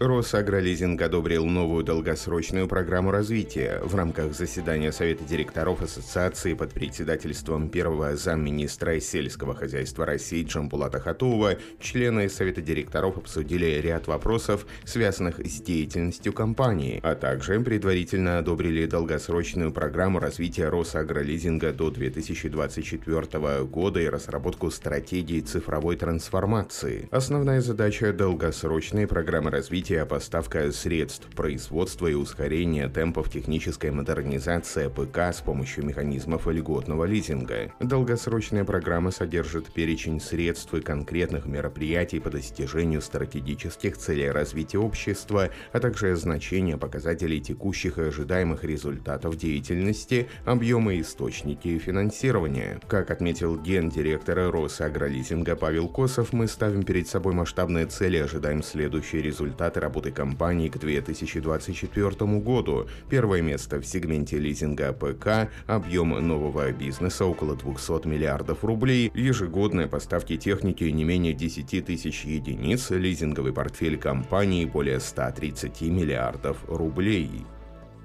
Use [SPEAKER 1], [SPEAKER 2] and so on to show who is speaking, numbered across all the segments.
[SPEAKER 1] Росагролизинг одобрил новую долгосрочную программу развития. В рамках заседания Совета директоров Ассоциации под председательством первого замминистра сельского хозяйства России Джамбулата Хатуова члены Совета директоров обсудили ряд вопросов, связанных с деятельностью компании, а также предварительно одобрили долгосрочную программу развития Росагролизинга до 2024 года и разработку стратегии цифровой трансформации. Основная задача долгосрочной программы развития развитие, поставка средств производства и ускорение темпов технической модернизации ПК с помощью механизмов льготного лизинга. Долгосрочная программа содержит перечень средств и конкретных мероприятий по достижению стратегических целей развития общества, а также значение показателей текущих и ожидаемых результатов деятельности, объемы источники финансирования. Как отметил гендиректор Росагролизинга Павел Косов, мы ставим перед собой масштабные цели и ожидаем следующие результаты работы компании к 2024 году. Первое место в сегменте лизинга ПК, объем нового бизнеса около 200 миллиардов рублей, ежегодные поставки техники не менее 10 тысяч единиц, лизинговый портфель компании более 130 миллиардов рублей.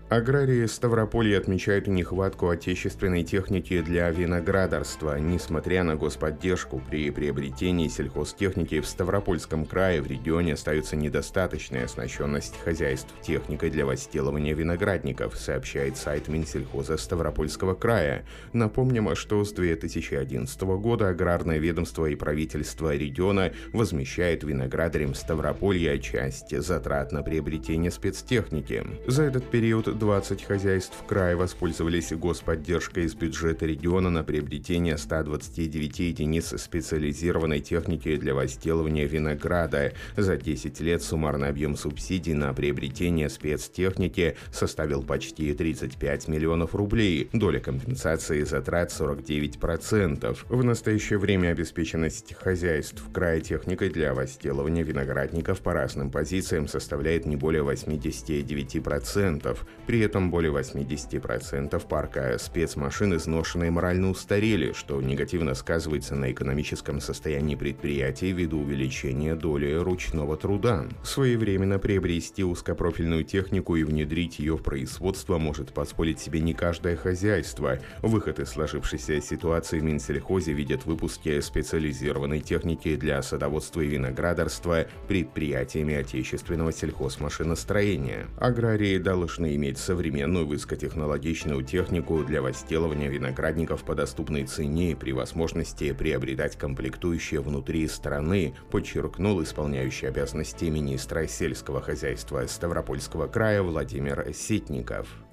[SPEAKER 1] Аграрии Ставрополья отмечают нехватку отечественной техники для виноградарства. Несмотря на господдержку при приобретении сельхозтехники в Ставропольском крае в регионе остается недостаточная оснащенность хозяйств техникой для возделывания виноградников, сообщает сайт Минсельхоза Ставропольского края. Напомним, что с 2011 года аграрное ведомство и правительство региона возмещает виноградарям Ставрополья часть затрат на приобретение спецтехники. За этот период 20 хозяйств края воспользовались господдержкой из бюджета региона на приобретение 129 единиц специализированной техники для возделывания винограда. За 10 лет суммарный объем субсидий на приобретение спецтехники составил почти 35 миллионов рублей. Доля компенсации затрат 49%. В настоящее время обеспеченность хозяйств края техникой для возделывания виноградников по разным позициям составляет не более 89%. При этом более 80% парка спецмашин изношены и морально устарели, что негативно сказывается на экономическом состоянии предприятий ввиду увеличения доли ручного труда. Своевременно приобрести узкопрофильную технику и внедрить ее в производство может позволить себе не каждое хозяйство. Выход из сложившейся ситуации в Минсельхозе видят выпуски специализированной техники для садоводства и виноградарства предприятиями отечественного сельхозмашиностроения. Аграрии должны иметь современную высокотехнологичную технику для возделывания виноградников по доступной цене и при возможности приобретать комплектующие внутри страны, подчеркнул исполняющий обязанности министра сельского хозяйства Ставропольского края Владимир Ситников.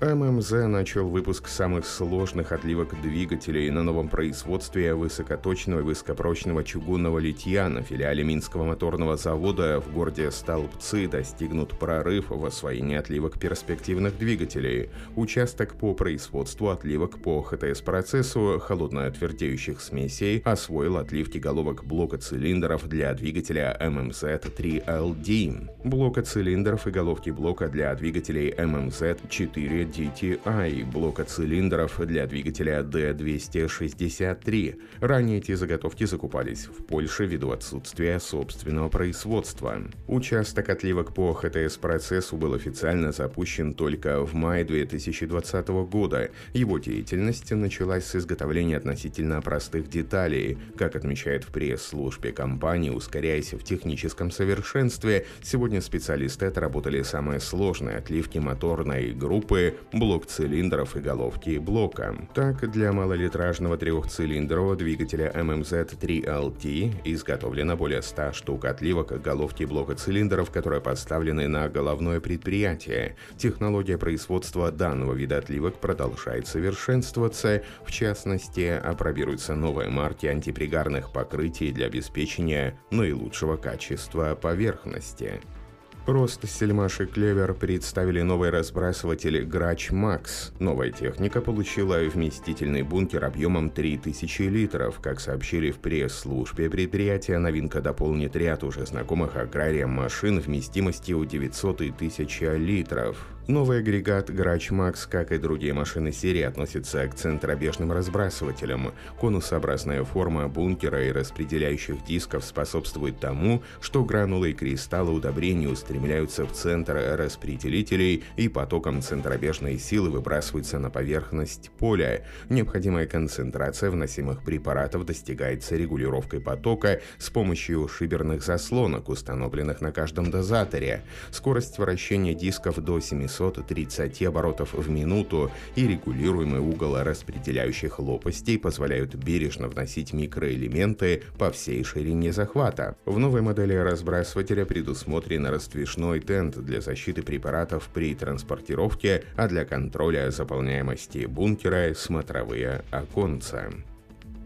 [SPEAKER 1] ММЗ начал выпуск самых сложных отливок двигателей на новом производстве высокоточного и высокопрочного чугунного литья на филиале Минского моторного завода в городе Столбцы достигнут прорыв в освоении отливок перспективных двигателей. Участок по производству отливок по ХТС-процессу холодно-отвердеющих смесей освоил отливки головок блока цилиндров для двигателя MMZ-3LD, блока цилиндров и головки блока для двигателей MMZ-4 DTI блока цилиндров для двигателя D263. Ранее эти заготовки закупались в Польше ввиду отсутствия собственного производства. Участок отливок по ХТС-процессу был официально запущен только в мае 2020 года. Его деятельность началась с изготовления относительно простых деталей. Как отмечает в пресс-службе компании, ускоряясь в техническом совершенстве, сегодня специалисты отработали самые сложные отливки моторной группы блок цилиндров и головки блока. Так, для малолитражного трехцилиндрового двигателя MMZ3LT изготовлено более 100 штук отливок головки блока цилиндров, которые поставлены на головное предприятие. Технология производства данного вида отливок продолжает совершенствоваться. В частности, опробируются новые марки антипригарных покрытий для обеспечения наилучшего качества поверхности. Рост Сельмаш и Клевер представили новый разбрасыватель Грач Макс. Новая техника получила вместительный бункер объемом 3000 литров. Как сообщили в пресс-службе предприятия, новинка дополнит ряд уже знакомых аграриям машин вместимостью 900 и 1000 литров. Новый агрегат Грач Макс, как и другие машины серии, относится к центробежным разбрасывателям. Конусообразная форма бункера и распределяющих дисков способствует тому, что гранулы и кристаллы удобрений устремляются в центр распределителей и потоком центробежной силы выбрасываются на поверхность поля. Необходимая концентрация вносимых препаратов достигается регулировкой потока с помощью шиберных заслонок, установленных на каждом дозаторе. Скорость вращения дисков до 700 230 оборотов в минуту и регулируемый угол распределяющих лопастей позволяют бережно вносить микроэлементы по всей ширине захвата. В новой модели разбрасывателя предусмотрен раздвижной тент для защиты препаратов при транспортировке, а для контроля заполняемости бункера – смотровые оконца.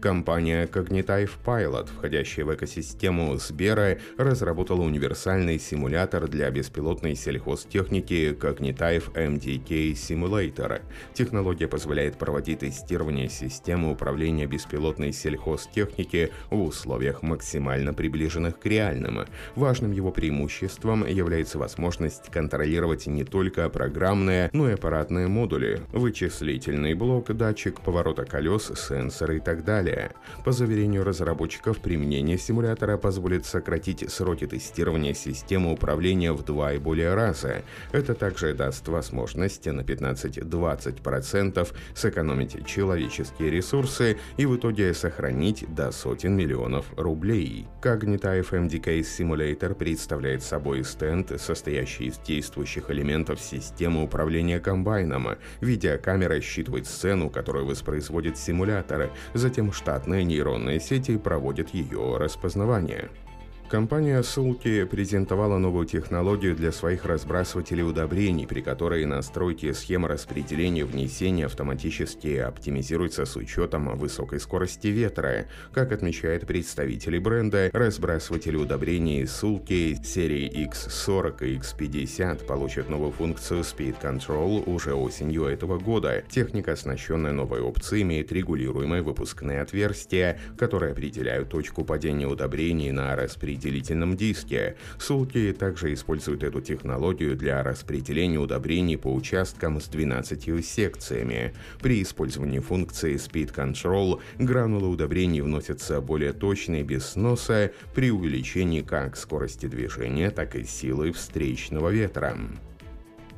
[SPEAKER 1] Компания Cognitive Pilot, входящая в экосистему Сбера, разработала универсальный симулятор для беспилотной сельхозтехники Cognitive MDK Simulator. Технология позволяет проводить тестирование системы управления беспилотной сельхозтехники в условиях максимально приближенных к реальным. Важным его преимуществом является возможность контролировать не только программные, но и аппаратные модули, вычислительный блок, датчик поворота колес, сенсоры и так далее далее. По заверению разработчиков, применение симулятора позволит сократить сроки тестирования системы управления в два и более раза. Это также даст возможность на 15-20% сэкономить человеческие ресурсы и в итоге сохранить до сотен миллионов рублей. Cognitive MDK Simulator представляет собой стенд, состоящий из действующих элементов системы управления комбайном. Видеокамера считывает сцену, которую воспроизводит симулятор, затем штатные нейронные сети проводят ее распознавание. Компания Sulky презентовала новую технологию для своих разбрасывателей удобрений, при которой настройки схемы распределения внесения автоматически оптимизируются с учетом высокой скорости ветра. Как отмечают представители бренда, разбрасыватели удобрений Sulky серии X40 и X50 получат новую функцию Speed Control уже осенью этого года. Техника, оснащенная новой опцией, имеет регулируемые выпускные отверстия, которые определяют точку падения удобрений на распределение распределительном диске. Сулки также используют эту технологию для распределения удобрений по участкам с 12 секциями. При использовании функции Speed Control гранулы удобрений вносятся более точно и без сноса при увеличении как скорости движения, так и силы встречного ветра.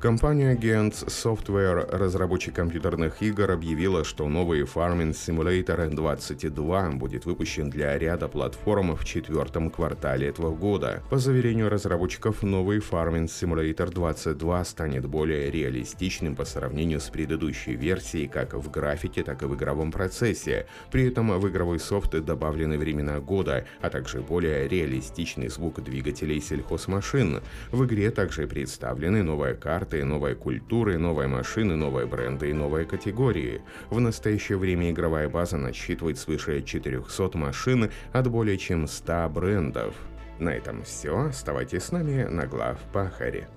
[SPEAKER 1] Компания Gantz Software, разработчик компьютерных игр, объявила, что новый Farming Simulator 22 будет выпущен для ряда платформ в четвертом квартале этого года. По заверению разработчиков, новый Farming Simulator 22 станет более реалистичным по сравнению с предыдущей версией как в графике, так и в игровом процессе. При этом в игровой софт добавлены времена года, а также более реалистичный звук двигателей сельхозмашин. В игре также представлены новая карта карты, новой культуры, новые машины, новые бренды и новые категории. В настоящее время игровая база насчитывает свыше 400 машин от более чем 100 брендов. На этом все. Оставайтесь с нами на глав Пахаре.